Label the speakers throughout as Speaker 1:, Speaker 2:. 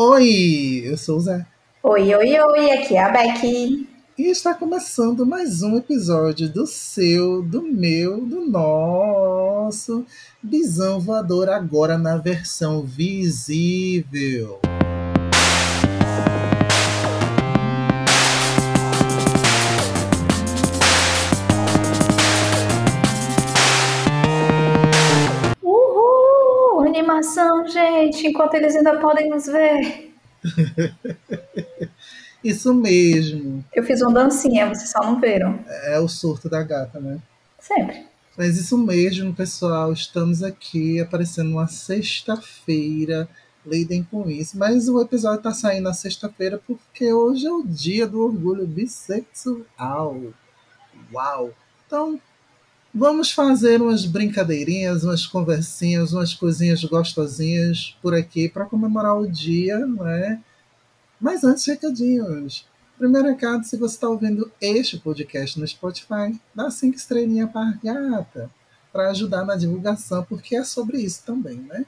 Speaker 1: Oi, eu sou o Zé.
Speaker 2: Oi, oi, oi, aqui é a Becky.
Speaker 1: E está começando mais um episódio do seu, do meu, do nosso Bisão Voador, agora na versão visível.
Speaker 2: Gente, enquanto eles ainda podem nos ver.
Speaker 1: Isso mesmo.
Speaker 2: Eu fiz uma dancinha, vocês só não viram.
Speaker 1: É o surto da gata, né?
Speaker 2: Sempre.
Speaker 1: Mas isso mesmo, pessoal. Estamos aqui aparecendo uma sexta-feira. Lidem com isso. Mas o episódio tá saindo na sexta-feira porque hoje é o dia do orgulho bissexual. Uau! Então, vamos fazer umas brincadeirinhas, umas conversinhas, umas coisinhas gostosinhas por aqui para comemorar o dia, não é? Mas antes, recadinhos. Primeiro recado, se você está ouvindo este podcast no Spotify, dá cinco estrelinhas para a gata, para ajudar na divulgação, porque é sobre isso também, né?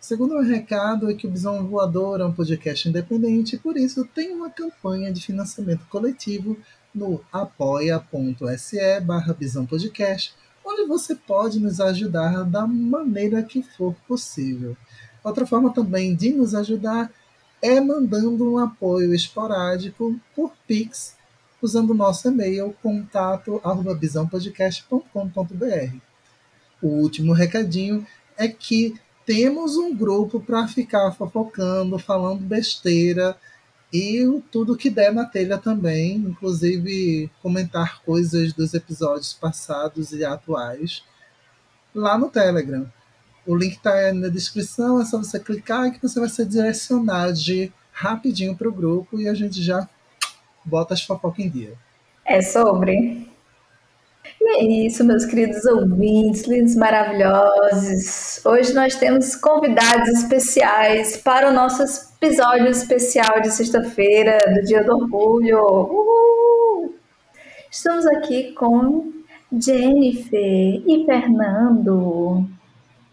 Speaker 1: Segundo recado é que o Bisão Voador é um podcast independente e por isso tem uma campanha de financiamento coletivo no apoia.se barra Podcast, onde você pode nos ajudar da maneira que for possível. Outra forma também de nos ajudar é mandando um apoio esporádico por Pix, usando o nosso e-mail contato@bisãopodcast.com.br. O último recadinho é que temos um grupo para ficar fofocando, falando besteira e tudo que der na telha também, inclusive comentar coisas dos episódios passados e atuais lá no Telegram. O link está na descrição, é só você clicar que você vai ser direcionado rapidinho para o grupo e a gente já bota as fofocas em dia.
Speaker 2: É sobre. E é isso, meus queridos ouvintes, lindos maravilhosos. Hoje nós temos convidados especiais para o nosso episódio especial de sexta-feira, do Dia do Orgulho. Uhul! Estamos aqui com Jennifer e Fernando.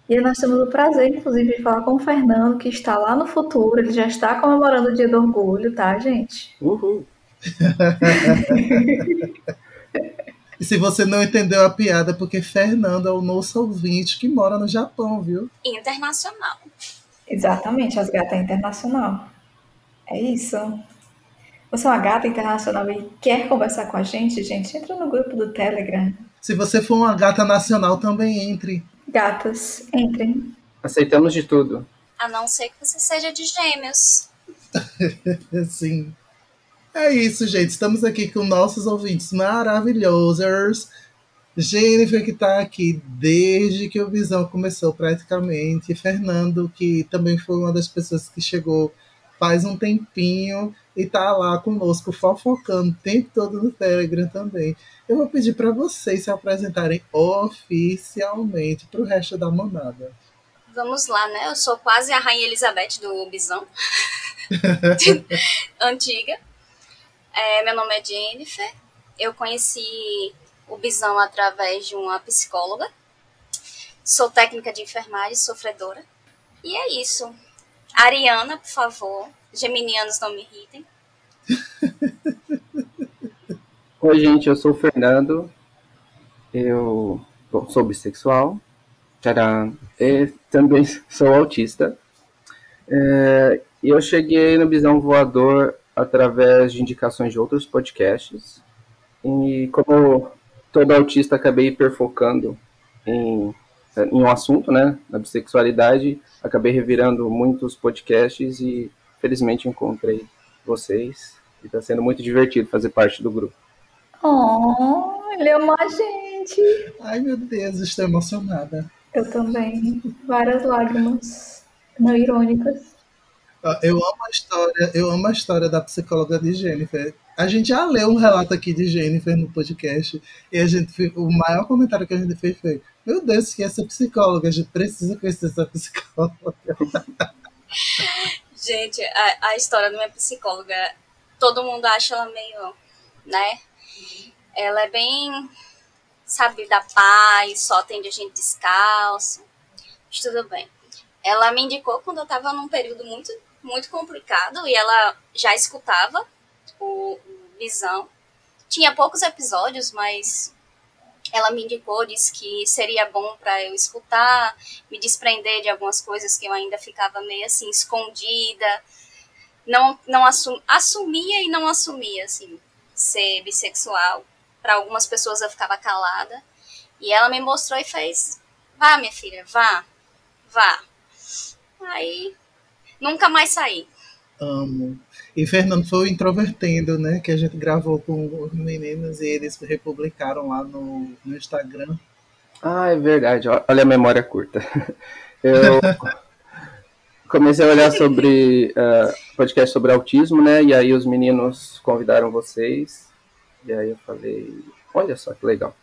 Speaker 2: E nós temos o prazer, inclusive, de falar com o Fernando, que está lá no futuro. Ele já está comemorando o Dia do Orgulho, tá, gente?
Speaker 3: Uhul.
Speaker 1: e se você não entendeu a piada, é porque Fernando é o nosso ouvinte que mora no Japão, viu?
Speaker 4: Internacional.
Speaker 2: Exatamente, as gatas internacional. É isso. Você é uma gata internacional e quer conversar com a gente, gente? Entra no grupo do Telegram.
Speaker 1: Se você for uma gata nacional, também entre.
Speaker 2: Gatas, entrem.
Speaker 3: Aceitamos de tudo.
Speaker 4: A não ser que você seja de gêmeos.
Speaker 1: Sim. É isso, gente. Estamos aqui com nossos ouvintes maravilhosos. Jennifer, que está aqui desde que o Visão começou, praticamente. Fernando, que também foi uma das pessoas que chegou faz um tempinho e tá lá conosco, fofocando o tempo todo no Telegram também. Eu vou pedir para vocês se apresentarem oficialmente para o resto da manada.
Speaker 4: Vamos lá, né? Eu sou quase a Rainha Elizabeth do Bisão. Antiga. É, meu nome é Jennifer. Eu conheci o Bisão através de uma psicóloga. Sou técnica de enfermagem, sofredora. E é isso. Ariana, por favor. Geminianos não me irritem.
Speaker 3: Oi, gente, eu sou o Fernando. Eu bom, sou bissexual. Tcharam. E também sou autista. É, eu cheguei no Bisão Voador através de indicações de outros podcasts. E como todo autista, acabei hiperfocando em, em um assunto, né, na bissexualidade. Acabei revirando muitos podcasts e felizmente encontrei vocês. E está sendo muito divertido fazer parte do grupo.
Speaker 2: Oh, ele ama a gente.
Speaker 1: Ai, meu Deus, estou emocionada.
Speaker 2: Eu também. Várias lágrimas não irônicas.
Speaker 1: Eu amo a história, eu amo a história da psicóloga de Jennifer. A gente já leu um relato aqui de Jennifer no podcast e a gente o maior comentário que a gente fez foi: Meu Deus, que essa psicóloga, a gente precisa conhecer essa psicóloga.
Speaker 4: gente, a, a história da minha psicóloga, todo mundo acha ela meio, né? Ela é bem, sabe, da paz, só atende a gente descalço. Mas tudo bem. Ela me indicou quando eu tava num período muito muito complicado e ela já escutava o, o Visão. Tinha poucos episódios, mas ela me indicou, disse que seria bom para eu escutar, me desprender de algumas coisas que eu ainda ficava meio assim escondida, não não assum, assumia e não assumia assim ser bissexual. Para algumas pessoas eu ficava calada e ela me mostrou e fez: "Vá, minha filha, vá. Vá". Aí nunca mais saí.
Speaker 1: Amo. E Fernando foi o Introvertendo, né? Que a gente gravou com os meninos e eles republicaram lá no, no Instagram.
Speaker 3: Ah, é verdade. Olha a memória curta. Eu comecei a olhar sobre uh, podcast sobre autismo, né? E aí os meninos convidaram vocês. E aí eu falei, olha só que legal.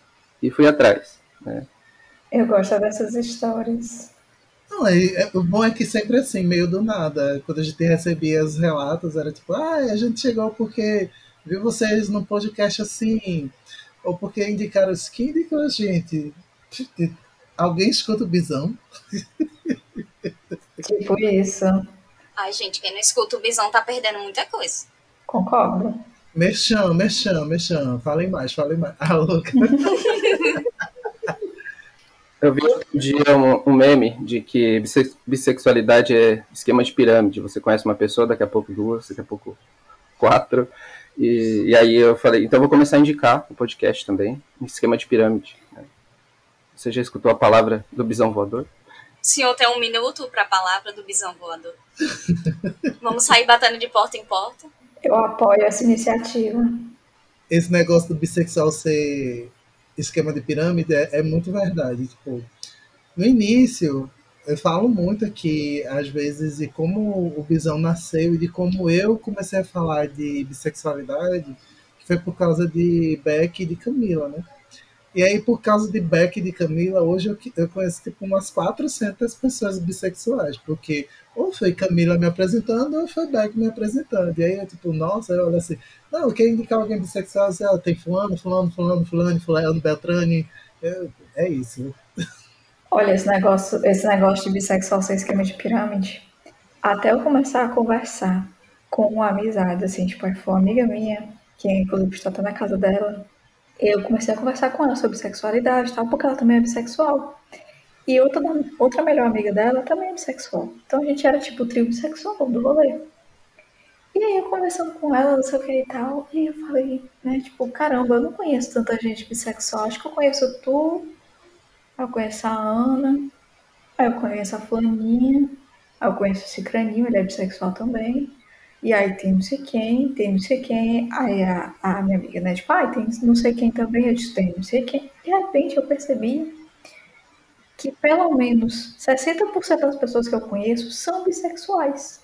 Speaker 3: E fui atrás, né?
Speaker 2: Eu gosto dessas histórias.
Speaker 1: Não, é, é, o bom é que sempre assim, meio do nada. Quando a gente recebia os relatos, era tipo, ah, a gente chegou porque viu vocês no podcast assim, ou porque indicaram os que indicou a gente. Alguém escuta o bisão?
Speaker 2: Tipo isso.
Speaker 4: Ai, gente, quem não escuta o bisão tá perdendo muita coisa.
Speaker 2: Concordo.
Speaker 1: Mexão, mexão, mexão. Falem mais, falem mais. Ah, louca.
Speaker 3: Eu vi outro dia um, um, meme de que bissexualidade é esquema de pirâmide. Você conhece uma pessoa, daqui a pouco duas, daqui a pouco quatro. E, e aí eu falei, então vou começar a indicar o podcast também, esquema de pirâmide. Você já escutou a palavra do bisão voador?
Speaker 4: O senhor tem um minuto para a palavra do bisão voador. Vamos sair batendo de porta em porta.
Speaker 2: Eu apoio essa iniciativa.
Speaker 1: Esse negócio do bissexual ser esquema de pirâmide é, é muito verdade. Tipo, no início, eu falo muito aqui, às vezes, de como o Bisão nasceu e de como eu comecei a falar de bissexualidade, que foi por causa de Beck e de Camila, né? E aí, por causa de Beck e de Camila, hoje eu, eu conheço tipo umas 400 pessoas bissexuais, porque ou foi Camila me apresentando ou foi Beck me apresentando. E aí eu, tipo, nossa, eu olho assim, não, eu quero indicar alguém bissexual, assim, ah, tem fulano, fulano, fulano, fulano, fulano, Beltrane. É, é isso.
Speaker 2: Olha, esse negócio, esse negócio de bissexual ser esquema de pirâmide, até eu começar a conversar com uma amizade, assim, tipo, foi uma amiga minha, que inclusive está na casa dela, eu comecei a conversar com ela sobre sexualidade e tal, porque ela também é bissexual. E outra, outra melhor amiga dela também é bissexual. Então a gente era tipo trio bissexual do rolê. E aí eu conversando com ela, não sei o que e tal, e eu falei, né, tipo, caramba, eu não conheço tanta gente bissexual, acho que eu conheço tu, eu conheço a Ana, aí eu conheço a Flaninha, aí eu conheço o Cicraninho, ele é bissexual também. E aí tem não sei quem, tem não sei quem. Aí a, a minha amiga, né? Tipo, ah, tem não sei quem também. Eu disse, tem não sei quem. De repente eu percebi que pelo menos 60% das pessoas que eu conheço são bissexuais.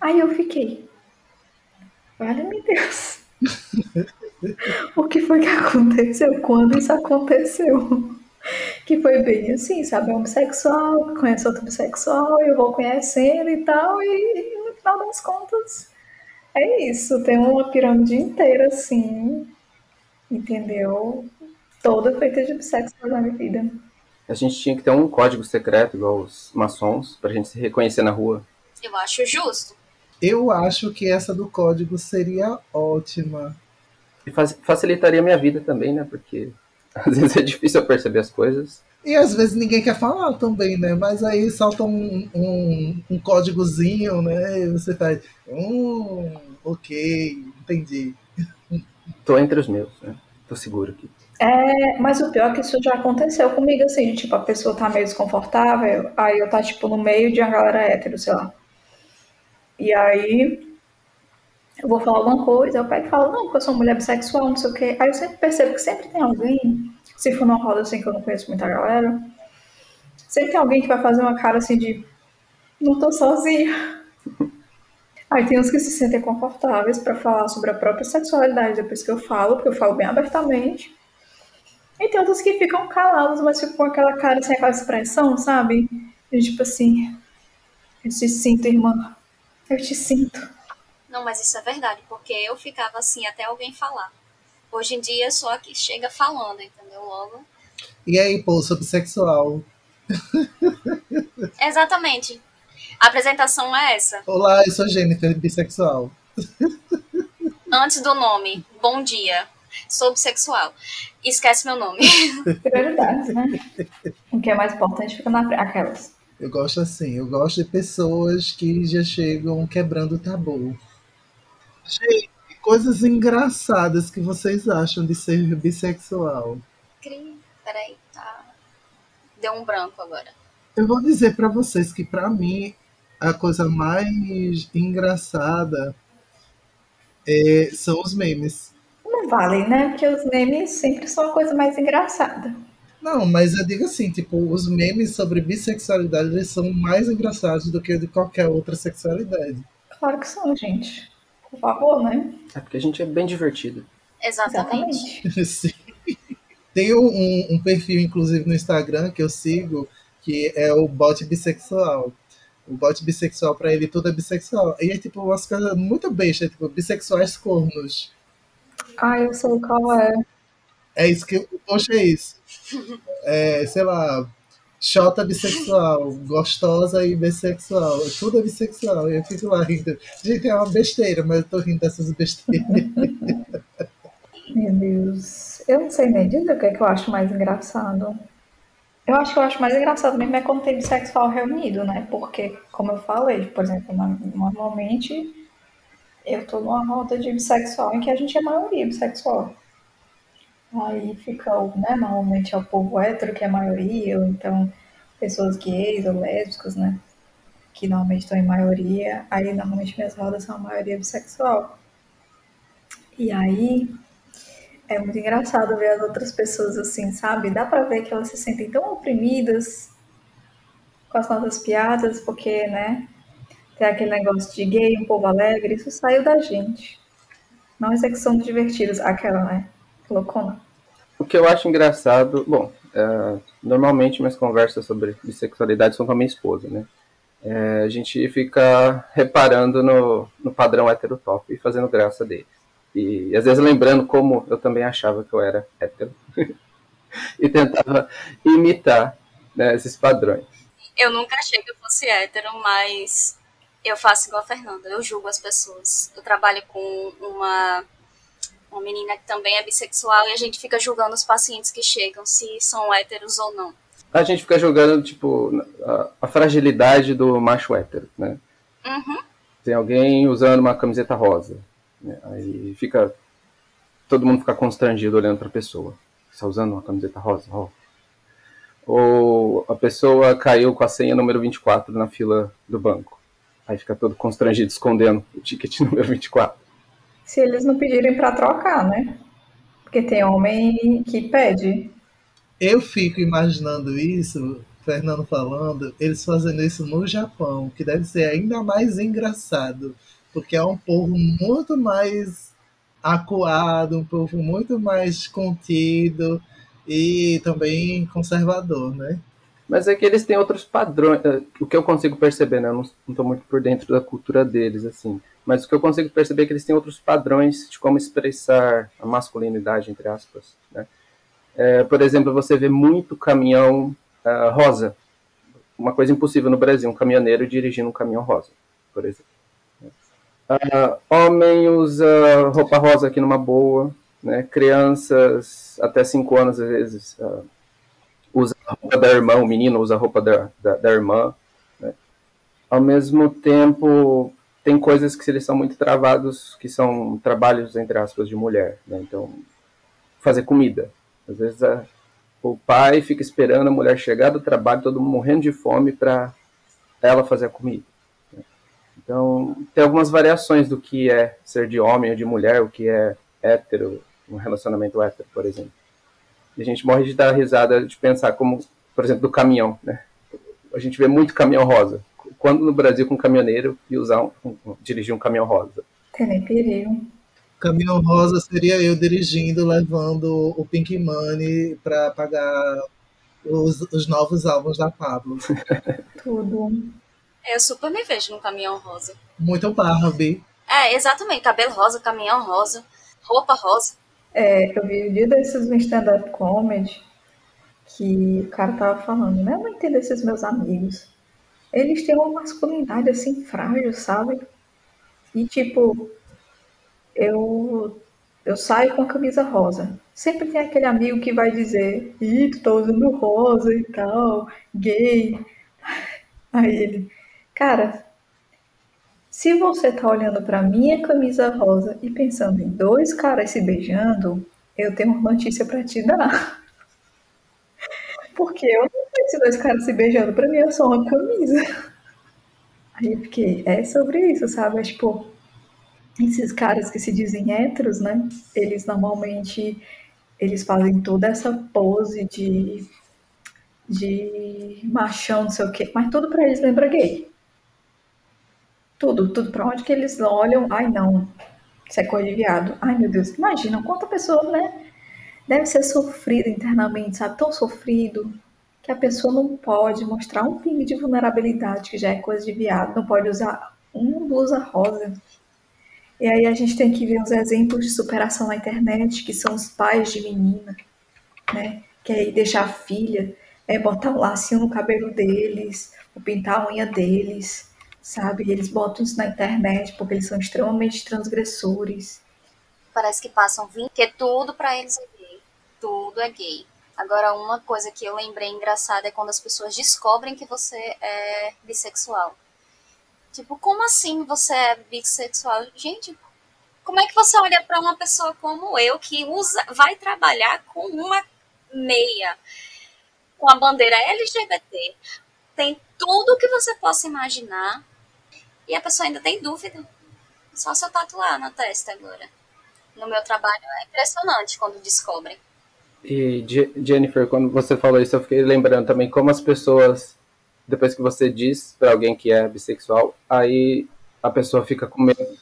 Speaker 2: Aí eu fiquei. Vale meu Deus. o que foi que aconteceu? Quando isso aconteceu? Que foi bem assim, sabe? É um bissexual, conhece outro bissexual, eu vou conhecendo e tal, e no final das contas é isso. Tem uma pirâmide inteira, assim, entendeu? Toda feita de bissexual na minha vida.
Speaker 3: A gente tinha que ter um código secreto, igual os maçons, pra gente se reconhecer na rua.
Speaker 4: Eu acho justo.
Speaker 1: Eu acho que essa do código seria ótima.
Speaker 3: E facilitaria a minha vida também, né? Porque Às vezes é difícil eu perceber as coisas.
Speaker 1: E às vezes ninguém quer falar também, né? Mas aí salta um, um, um códigozinho, né? E você faz, hum, ok, entendi.
Speaker 3: Tô entre os meus, né? Tô seguro aqui.
Speaker 2: É, mas o pior é que isso já aconteceu comigo, assim, tipo, a pessoa tá meio desconfortável, aí eu tá, tipo, no meio de uma galera hétero, sei lá. E aí eu vou falar alguma coisa, pego e falo, não, porque eu sou mulher bissexual, não sei o quê. Aí eu sempre percebo que sempre tem alguém, se for numa roda assim que eu não conheço muita galera, sempre tem alguém que vai fazer uma cara assim de não tô sozinha. Aí tem uns que se sentem confortáveis para falar sobre a própria sexualidade depois que eu falo, porque eu falo bem abertamente. E tem outros que ficam calados, mas ficam com aquela cara sem aquela expressão, sabe? E, tipo assim, eu te sinto, irmã. Eu te sinto.
Speaker 4: Não, mas isso é verdade, porque eu ficava assim até alguém falar. Hoje em dia só que chega falando, entendeu? Logo.
Speaker 1: E aí, pô, sobre sexual.
Speaker 4: Exatamente. A apresentação é essa.
Speaker 1: Olá, eu sou Jennifer, bissexual.
Speaker 4: Antes do nome, bom dia. Sou bissexual. Esquece meu nome.
Speaker 2: Prioridades, né? O que é mais importante fica na frente. Aquelas.
Speaker 1: Eu gosto assim, eu gosto de pessoas que já chegam quebrando o tabu. Gente, coisas engraçadas que vocês acham de ser bissexual?
Speaker 4: Cri, peraí, tá. Deu um branco agora.
Speaker 1: Eu vou dizer pra vocês que pra mim a coisa mais engraçada é, são os memes.
Speaker 2: Não vale, né? Porque os memes sempre são a coisa mais engraçada.
Speaker 1: Não, mas eu digo assim, tipo, os memes sobre bissexualidade eles são mais engraçados do que de qualquer outra sexualidade.
Speaker 2: Claro que são, gente. Por favor, né?
Speaker 3: É porque a gente é bem divertido.
Speaker 4: Exatamente.
Speaker 2: Exatamente.
Speaker 1: Sim. Tem um, um perfil, inclusive, no Instagram que eu sigo, que é o bot bissexual. O bot bissexual, pra ele, tudo é bissexual. E é tipo umas coisas muito bestas, tipo, bissexuais cornos.
Speaker 2: Ah, eu sei qual é.
Speaker 1: É isso que. Poxa, é isso. É, sei lá. Xota bissexual, gostosa e bissexual. Tudo é bissexual. Eu fico lá rindo. Gente, é uma besteira, mas eu tô rindo dessas besteiras.
Speaker 2: Meu Deus. Eu não sei nem dizer o que, é que eu acho mais engraçado. Eu acho que eu acho mais engraçado mesmo é quando tem bissexual reunido, né? Porque, como eu falei, por exemplo, normalmente eu tô numa roda de bissexual em que a gente é maioria bissexual. Aí fica, né? Normalmente é o povo hétero que é a maioria, ou então pessoas gays ou lésbicas, né? Que normalmente estão em maioria. Aí normalmente minhas rodas são a maioria bissexual. E aí é muito engraçado ver as outras pessoas assim, sabe? Dá pra ver que elas se sentem tão oprimidas com as nossas piadas, porque, né? Tem aquele negócio de gay, um povo alegre, isso saiu da gente. Nós é que somos divertidos, aquela, né? Loucona.
Speaker 3: O que eu acho engraçado, bom, é, normalmente minhas conversas sobre bissexualidade são com a minha esposa, né? É, a gente fica reparando no, no padrão heterotop e fazendo graça dele. E às vezes lembrando como eu também achava que eu era hétero. e tentava imitar né, esses padrões.
Speaker 4: Eu nunca achei que eu fosse hétero, mas eu faço igual a Fernanda, eu julgo as pessoas. Eu trabalho com uma, uma menina que também é bissexual e a gente fica julgando os pacientes que chegam, se são héteros ou não.
Speaker 3: A gente fica jogando, tipo, a, a fragilidade do macho hétero, né?
Speaker 4: Uhum.
Speaker 3: Tem alguém usando uma camiseta rosa. né? Aí fica. Todo mundo fica constrangido olhando para a pessoa. Está usando uma camiseta rosa? Ó. Ou a pessoa caiu com a senha número 24 na fila do banco. Aí fica todo constrangido escondendo o ticket número 24.
Speaker 2: Se eles não pedirem pra trocar, né? Porque tem homem que pede.
Speaker 1: Eu fico imaginando isso, Fernando falando, eles fazendo isso no Japão, que deve ser ainda mais engraçado, porque é um povo muito mais acuado, um povo muito mais contido e também conservador, né?
Speaker 3: Mas é que eles têm outros padrões. eh, O que eu consigo perceber, né? Eu não estou muito por dentro da cultura deles, assim. Mas o que eu consigo perceber é que eles têm outros padrões de como expressar a masculinidade, entre aspas. Né? É, por exemplo, você vê muito caminhão ah, rosa. Uma coisa impossível no Brasil, um caminhoneiro dirigindo um caminhão rosa, por exemplo. Ah, homem usa roupa rosa aqui numa boa. Né? Crianças até 5 anos, às vezes, ah, usa a roupa da irmã, o menino usa a roupa da, da, da irmã. Né? Ao mesmo tempo, tem coisas que eles são muito travados, que são trabalhos, entre aspas, de mulher. Né? Então, fazer comida. Às vezes a, o pai fica esperando a mulher chegar do trabalho, todo mundo morrendo de fome, para ela fazer a comida. né? Então, tem algumas variações do que é ser de homem ou de mulher, o que é hétero, um relacionamento hétero, por exemplo. E a gente morre de dar risada de pensar como, por exemplo, do caminhão, né? A gente vê muito caminhão rosa. Quando no Brasil com um caminhoneiro e usar um, um- dirigir um caminhão rosa.
Speaker 2: Perigo.
Speaker 1: Caminhão Rosa seria eu dirigindo, levando o Pink Money para pagar os, os novos álbuns da Pablo.
Speaker 2: Tudo.
Speaker 4: Eu super me vejo num caminhão rosa.
Speaker 1: Muito Barbie.
Speaker 4: É, exatamente. Cabelo rosa, caminhão rosa, roupa rosa.
Speaker 2: É, eu vi o dia desses no stand-up comedy que o cara tava falando, né? Eu não entendo esses meus amigos. Eles têm uma masculinidade assim frágil, sabe? E tipo, eu eu saio com a camisa rosa. Sempre tem aquele amigo que vai dizer, ih, tu tá usando rosa e tal, gay. Aí ele, cara, se você tá olhando pra minha camisa rosa e pensando em dois caras se beijando, eu tenho uma notícia pra te dar. Porque eu se dois caras se beijando, pra mim é só uma camisa. Aí eu fiquei, é sobre isso, sabe? É tipo, esses caras que se dizem héteros, né? Eles normalmente eles fazem toda essa pose de de machão, não sei o quê, mas tudo para eles lembra gay. Tudo, tudo para onde que eles olham, ai não, isso é coisa de viado. Ai meu Deus, imagina quanta pessoa, né? Deve ser sofrida internamente, sabe? Tão sofrido que a pessoa não pode mostrar um pingo de vulnerabilidade, que já é coisa de viado, não pode usar uma blusa rosa, e aí a gente tem que ver os exemplos de superação na internet, que são os pais de menina, né? Que aí deixar a filha, é botar um lacinho no cabelo deles, ou pintar a unha deles, sabe? Eles botam isso na internet porque eles são extremamente transgressores.
Speaker 4: Parece que passam 20, que tudo para eles é gay. Tudo é gay. Agora, uma coisa que eu lembrei engraçada é quando as pessoas descobrem que você é bissexual. Tipo, como assim você é bissexual? Gente, como é que você olha para uma pessoa como eu que usa, vai trabalhar com uma meia, com a bandeira LGBT, tem tudo o que você possa imaginar e a pessoa ainda tem dúvida? Só se eu tatuar na testa agora. No meu trabalho é impressionante quando descobrem.
Speaker 3: E Jennifer, quando você falou isso, eu fiquei lembrando também como as pessoas depois que você diz para alguém que é bissexual, aí a pessoa fica com medo.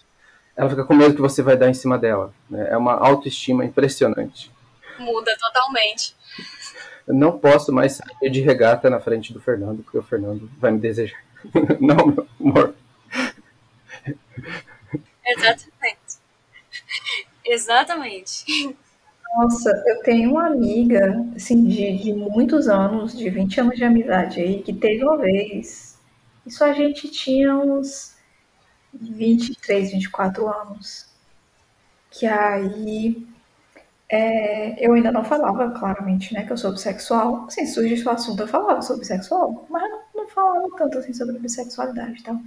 Speaker 3: Ela fica com medo que você vai dar em cima dela. Né? É uma autoestima impressionante.
Speaker 4: Muda totalmente.
Speaker 3: Eu não posso mais sair de regata na frente do Fernando, porque o Fernando vai me desejar. não, meu amor.
Speaker 4: Exatamente. Exatamente.
Speaker 2: Nossa, eu tenho uma amiga, assim, de, de muitos anos, de 20 anos de amizade aí, que teve uma vez. Isso a gente tinha uns 23, 24 anos. Que aí é, eu ainda não falava claramente, né, que eu sou bissexual. Assim, surge o assunto, eu falava sobre bissexual, mas não, falava tanto assim sobre bissexualidade e tal.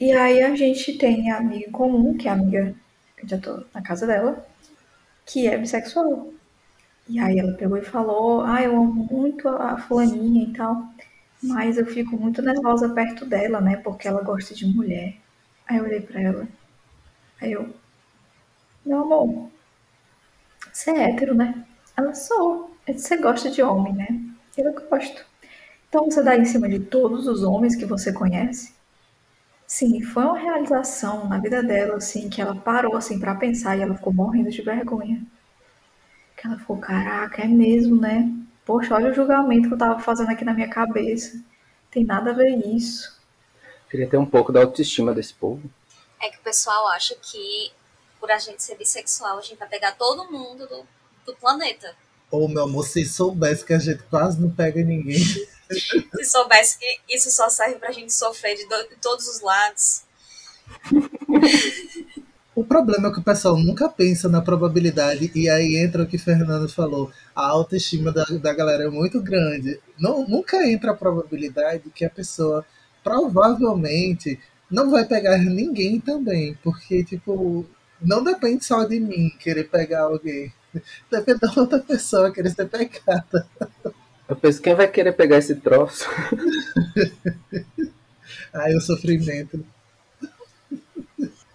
Speaker 2: E aí a gente tem a amiga comum, que é a amiga, eu já tô na casa dela, que é bissexual. E aí ela pegou e falou: Ah, eu amo muito a fulaninha e tal, mas eu fico muito nervosa perto dela, né? Porque ela gosta de mulher. Aí eu olhei pra ela. Aí eu: Meu amor, você é hétero, né? Ela sou. Você gosta de homem, né? Eu gosto. Então você dá em cima de todos os homens que você conhece? Sim, foi uma realização na vida dela, assim, que ela parou, assim, para pensar e ela ficou morrendo de vergonha. Que ela ficou, caraca, é mesmo, né? Poxa, olha o julgamento que eu tava fazendo aqui na minha cabeça. Tem nada a ver isso.
Speaker 3: Queria ter um pouco da autoestima desse povo.
Speaker 4: É que o pessoal acha que por a gente ser bissexual, a gente vai pegar todo mundo do, do planeta.
Speaker 1: Ô, meu amor, se soubesse que a gente quase não pega ninguém.
Speaker 4: Se soubesse que isso só serve pra gente sofrer de, do, de todos os lados.
Speaker 1: O problema é que o pessoal nunca pensa na probabilidade, e aí entra o que o Fernando falou: a autoestima da, da galera é muito grande. Não, nunca entra a probabilidade que a pessoa provavelmente não vai pegar ninguém também, porque, tipo, não depende só de mim querer pegar alguém, depende da outra pessoa querer ser pegada.
Speaker 3: Eu penso, quem vai querer pegar esse troço?
Speaker 1: Ai, o sofrimento.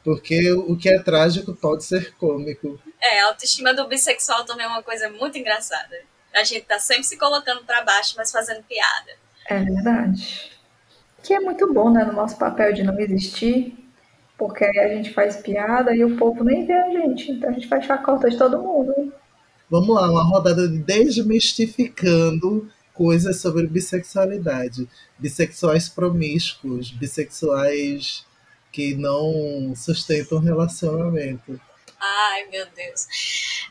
Speaker 1: Porque o que é trágico pode ser cômico.
Speaker 4: É, a autoestima do bissexual também é uma coisa muito engraçada. A gente tá sempre se colocando para baixo, mas fazendo piada.
Speaker 2: É verdade. Que é muito bom, né, no nosso papel de não existir, porque aí a gente faz piada e o povo nem vê a gente. Então a gente faz chacota de todo mundo.
Speaker 1: Vamos lá, uma rodada de desmistificando coisas sobre bissexualidade. Bissexuais promíscuos, bissexuais que não sustentam relacionamento.
Speaker 4: Ai, meu Deus.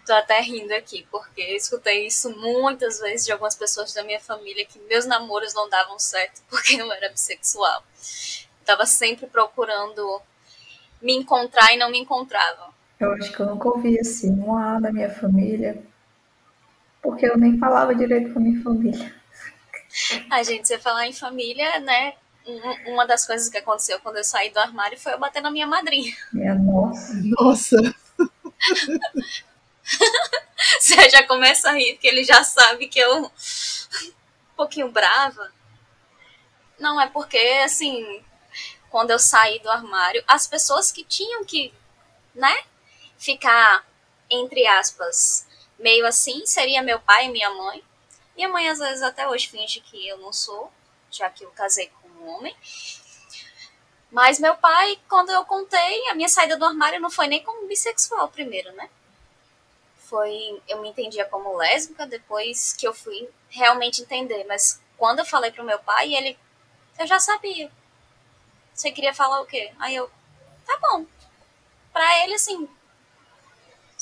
Speaker 4: Tô até rindo aqui, porque escutei isso muitas vezes de algumas pessoas da minha família que meus namoros não davam certo porque eu era bissexual. Tava sempre procurando me encontrar e não me encontrava.
Speaker 2: Eu acho que eu nunca ouvi assim, um A da minha família, porque eu nem falava direito com a minha família.
Speaker 4: A gente, você falar em família, né? Uma das coisas que aconteceu quando eu saí do armário foi eu bater na minha madrinha.
Speaker 2: Minha nossa.
Speaker 1: Nossa!
Speaker 4: Você já começa a rir, porque ele já sabe que eu. um pouquinho brava. Não, é porque, assim, quando eu saí do armário, as pessoas que tinham que, né, ficar, entre aspas, meio assim, seria meu pai e minha mãe. Minha mãe, às vezes, até hoje finge que eu não sou, já que eu casei com um homem. Mas meu pai, quando eu contei, a minha saída do armário não foi nem como bissexual primeiro, né? Foi, eu me entendia como lésbica depois que eu fui realmente entender. Mas quando eu falei pro meu pai, ele, eu já sabia. Você queria falar o quê? Aí eu, tá bom. Pra ele, assim,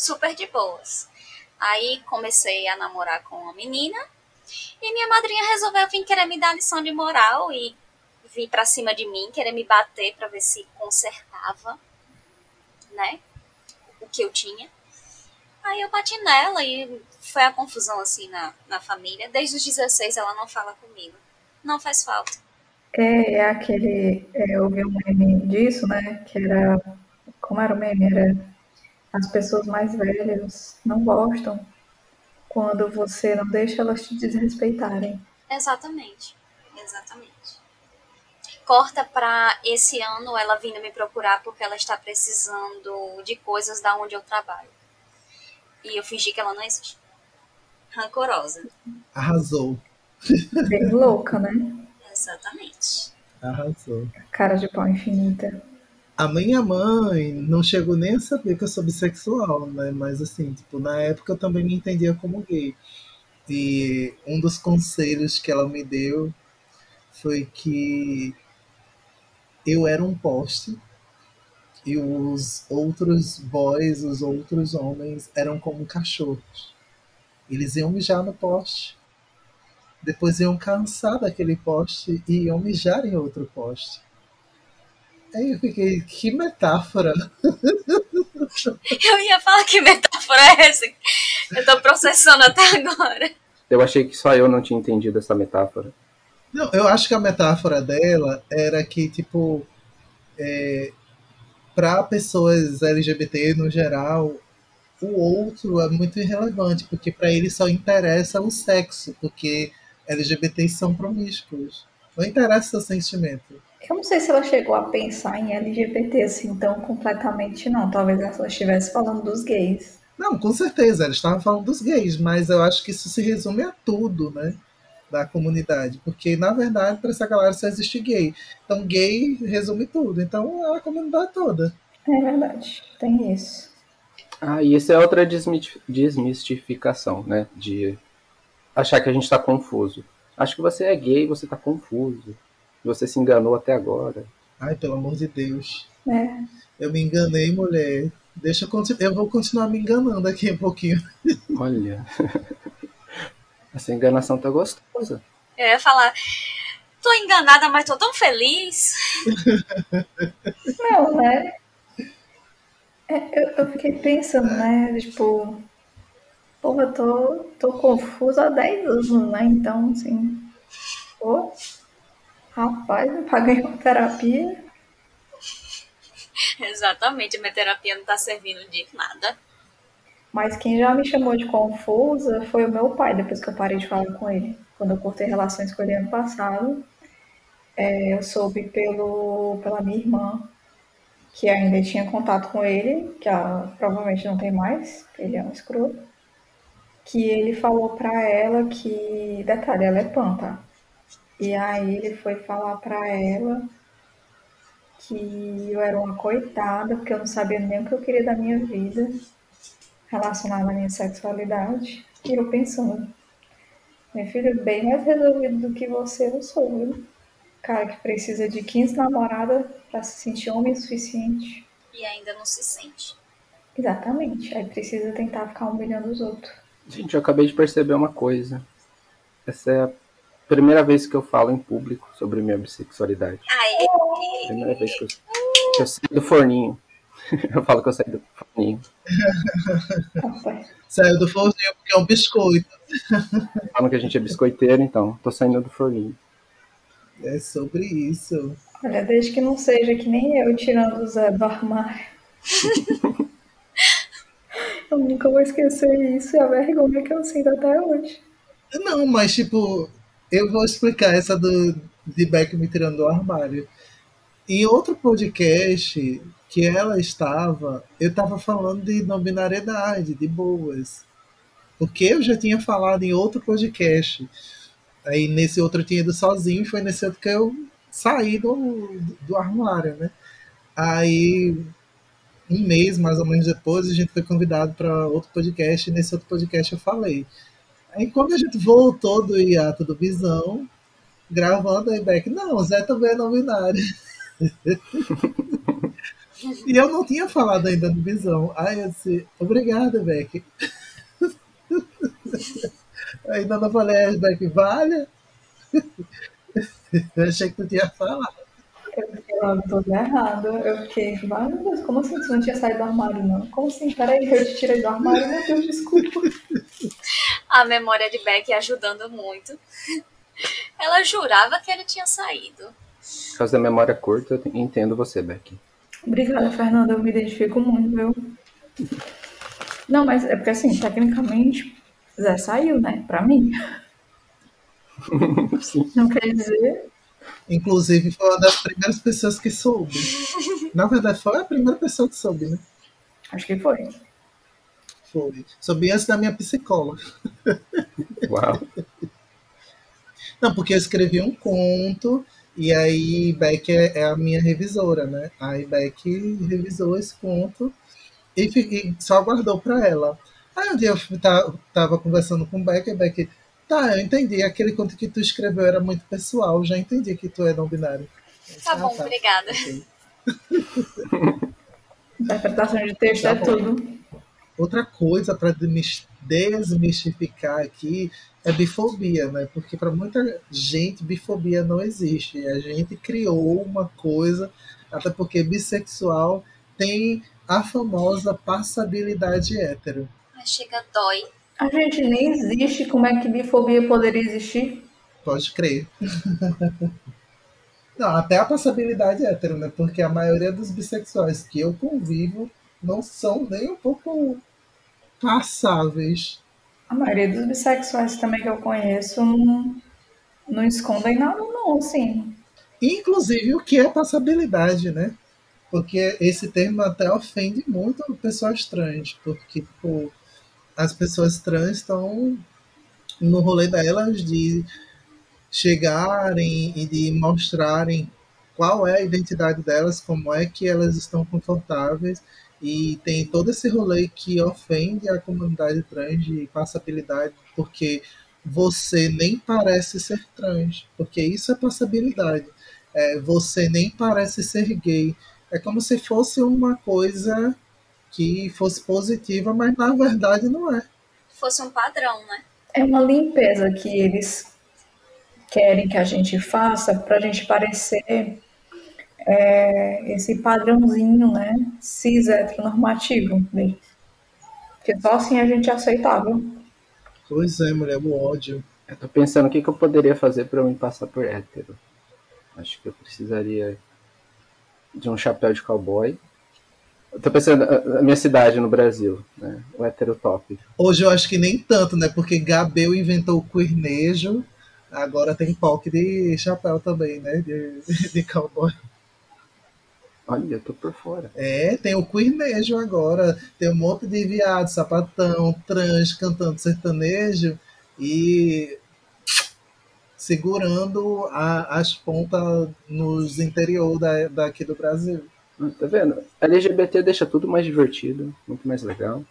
Speaker 4: super de boas. Aí comecei a namorar com uma menina e minha madrinha resolveu vir querer me dar lição de moral e vir pra cima de mim, querer me bater pra ver se consertava, né? O que eu tinha. Aí eu bati nela e foi a confusão assim na, na família. Desde os 16 ela não fala comigo. Não faz falta.
Speaker 2: É, é aquele. É, eu vi um meme disso, né? Que era. Como era o meme? Era. As pessoas mais velhas não gostam quando você não deixa elas te desrespeitarem.
Speaker 4: Exatamente. Exatamente. Corta pra esse ano ela vindo me procurar porque ela está precisando de coisas da onde eu trabalho. E eu fingi que ela não existe. Rancorosa.
Speaker 1: Arrasou.
Speaker 2: Bem louca, né?
Speaker 4: Exatamente.
Speaker 1: Arrasou.
Speaker 2: Cara de pau infinita.
Speaker 1: A minha mãe não chegou nem a saber que eu sou bissexual, né? Mas assim, tipo, na época eu também me entendia como gay. E um dos conselhos que ela me deu foi que eu era um poste e os outros boys, os outros homens eram como cachorros. Eles iam mijar no poste. Depois iam cansar daquele poste e iam mijar em outro poste. Aí eu fiquei, que metáfora.
Speaker 4: Eu ia falar que metáfora é essa. Eu tô processando até agora.
Speaker 3: Eu achei que só eu não tinha entendido essa metáfora.
Speaker 1: Não, eu acho que a metáfora dela era que, tipo, é, para pessoas LGBT no geral, o outro é muito irrelevante, porque para eles só interessa o sexo, porque LGBTs são promíscuos. Não interessa o sentimento.
Speaker 2: Eu não sei se ela chegou a pensar em LGBT assim tão completamente, não. Talvez ela estivesse falando dos gays.
Speaker 1: Não, com certeza, ela estava falando dos gays, mas eu acho que isso se resume a tudo, né? Da comunidade. Porque, na verdade, para essa galera só existe gay. Então, gay resume tudo. Então, é a comunidade toda.
Speaker 2: É verdade, tem isso.
Speaker 3: Ah, e isso é outra desmistificação, né? De achar que a gente está confuso. Acho que você é gay, você está confuso. Você se enganou até agora.
Speaker 1: Ai, pelo amor de Deus.
Speaker 2: É.
Speaker 1: Eu me enganei, mulher. Deixa eu continuar. Eu vou continuar me enganando aqui um pouquinho.
Speaker 3: Olha. Essa enganação tá gostosa.
Speaker 4: Eu ia falar, tô enganada, mas tô tão feliz.
Speaker 2: Não, né? É, eu, eu fiquei pensando, né? Tipo, porra, eu tô, tô confusa há 10 anos, né? Então, assim, pô, rapaz, eu paguei uma terapia.
Speaker 4: Exatamente, a minha terapia não tá servindo de nada.
Speaker 2: Mas quem já me chamou de confusa foi o meu pai, depois que eu parei de falar com ele. Quando eu cortei relações com ele ano passado, é, eu soube pelo, pela minha irmã, que ainda tinha contato com ele, que ela provavelmente não tem mais, ele é um escroto, que ele falou pra ela que. Detalhe, ela é pan, tá? E aí ele foi falar pra ela que eu era uma coitada, porque eu não sabia nem o que eu queria da minha vida relacionado à minha sexualidade. E eu pensando, meu filho, bem mais resolvido do que você eu sou, viu? Cara que precisa de 15 namoradas pra se sentir homem o suficiente.
Speaker 4: E ainda não se sente.
Speaker 2: Exatamente. Aí precisa tentar ficar humilhando os outros.
Speaker 3: Gente, eu acabei de perceber uma coisa. Essa é a primeira vez que eu falo em público sobre minha bissexualidade.
Speaker 4: Ai,
Speaker 3: Primeira vez que eu, que eu saí do forninho. Eu falo que eu saí do forninho.
Speaker 1: Saiu do forninho porque é um biscoito.
Speaker 3: Falam que a gente é biscoiteiro, então tô saindo do forninho.
Speaker 1: É sobre isso.
Speaker 2: Olha, desde que não seja que nem eu tirando o Zé do armário. eu nunca vou esquecer isso e a vergonha que eu sinto até hoje.
Speaker 1: Não, mas tipo, eu vou explicar essa do, de Beck me tirando do armário. Em outro podcast que ela estava, eu estava falando de não binariedade, de boas. Porque eu já tinha falado em outro podcast. Aí nesse outro eu tinha ido sozinho, foi nesse outro que eu saí do, do armário, né? Aí um mês mais ou menos depois a gente foi convidado para outro podcast e nesse outro podcast eu falei. Aí quando a gente voltou do hiato do Visão, gravando aí Beck, não, o Zé também é não binário. e eu não tinha falado ainda do Visão. Aí eu disse, obrigada, Beck. ainda não falei, Beck, vale? eu achei que tu tinha falado.
Speaker 2: Eu fiquei logo toda errada. Eu fiquei, ai meu Deus, como assim você não tinha saído do armário, não? Como assim? Peraí, eu te tirei do armário, meu Deus, desculpa.
Speaker 4: a memória de Beck ajudando muito. Ela jurava que ele tinha saído.
Speaker 3: Por causa da memória curta, eu entendo você, Beck.
Speaker 2: Obrigada, Fernanda, eu me identifico muito, viu? Não, mas é porque assim, tecnicamente, Zé saiu, né? Pra mim.
Speaker 3: Sim.
Speaker 2: Não quer dizer.
Speaker 1: Inclusive, foi uma das primeiras pessoas que soube. Na verdade, foi a primeira pessoa que soube, né?
Speaker 2: Acho que foi.
Speaker 1: Foi. Soube antes da minha psicóloga.
Speaker 3: Uau.
Speaker 1: Não, porque eu escrevi um conto e aí Beck é, é a minha revisora, né? Aí Beck revisou esse conto e, e só guardou pra ela. Aí um dia eu tava conversando com Beck e Beck, tá, eu entendi, aquele conto que tu escreveu era muito pessoal, já entendi que tu é não binário.
Speaker 4: Tá
Speaker 1: "Ah,
Speaker 4: bom, obrigada.
Speaker 1: ok."
Speaker 2: Interpretação de texto
Speaker 1: Tá
Speaker 2: é
Speaker 1: bom.
Speaker 2: tudo.
Speaker 1: Outra coisa para desmistificar aqui é bifobia, né? Porque para muita gente bifobia não existe. E a gente criou uma coisa, até porque bissexual tem a famosa passabilidade hétero.
Speaker 4: Ai, chega, dói.
Speaker 2: A gente nem existe, como é que bifobia poderia existir?
Speaker 1: Pode crer. Não, até a passabilidade hétero, né? Porque a maioria dos bissexuais que eu convivo não são nem um pouco passáveis.
Speaker 2: A maioria dos bissexuais também que eu conheço não, não escondem nada, não, assim.
Speaker 1: Inclusive o que é passabilidade, né? Porque esse termo até ofende muito pessoas trans, porque tipo, as pessoas trans estão no rolê delas de chegarem e de mostrarem qual é a identidade delas, como é que elas estão confortáveis e tem todo esse rolê que ofende a comunidade trans de passabilidade, porque você nem parece ser trans, porque isso é passabilidade. É, você nem parece ser gay. É como se fosse uma coisa que fosse positiva, mas na verdade não é.
Speaker 4: Fosse um padrão, né?
Speaker 2: É uma limpeza que eles querem que a gente faça para a gente parecer é, esse padrãozinho, né, cis heteronormativo. né? Porque só assim a gente é aceitável.
Speaker 1: Pois é, mulher, o ódio.
Speaker 3: Eu tô pensando o que, que eu poderia fazer pra eu me passar por hétero. Acho que eu precisaria de um chapéu de cowboy. Tô pensando a a minha cidade no Brasil, né? O hétero top.
Speaker 1: Hoje eu acho que nem tanto, né? Porque Gabel inventou o cuirnejo, agora tem POC de chapéu também, né? De, de cowboy.
Speaker 3: Olha, eu tô por fora.
Speaker 1: É, tem o cuirnejo agora, tem um monte de viado, sapatão, trans cantando sertanejo e segurando a- as pontas nos interior da, daqui do Brasil.
Speaker 3: Tá vendo? LGBT deixa tudo mais divertido, muito mais legal.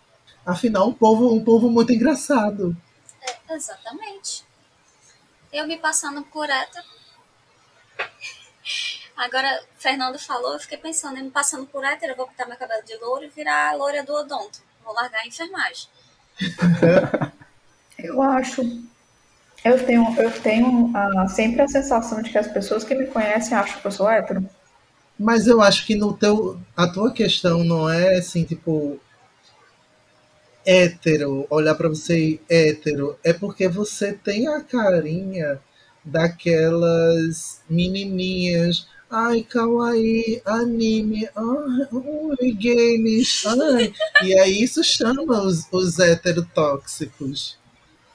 Speaker 1: Afinal, um povo, um povo muito engraçado.
Speaker 4: É, exatamente. Eu me passando por hétero. Agora, Fernando falou, eu fiquei pensando, me passando por hétero, eu vou pintar meu cabelo de louro e virar a loura do odonto. Vou largar a enfermagem.
Speaker 2: eu acho. Eu tenho, eu tenho uh, sempre a sensação de que as pessoas que me conhecem acham que eu sou hétero.
Speaker 1: Mas eu acho que no teu, a tua questão não é assim, tipo, hétero, olhar para você hétero, é porque você tem a carinha daquelas menininhas. Ai, kawaii, anime, ai, ui, games, ai. E aí isso chama os, os heterotóxicos.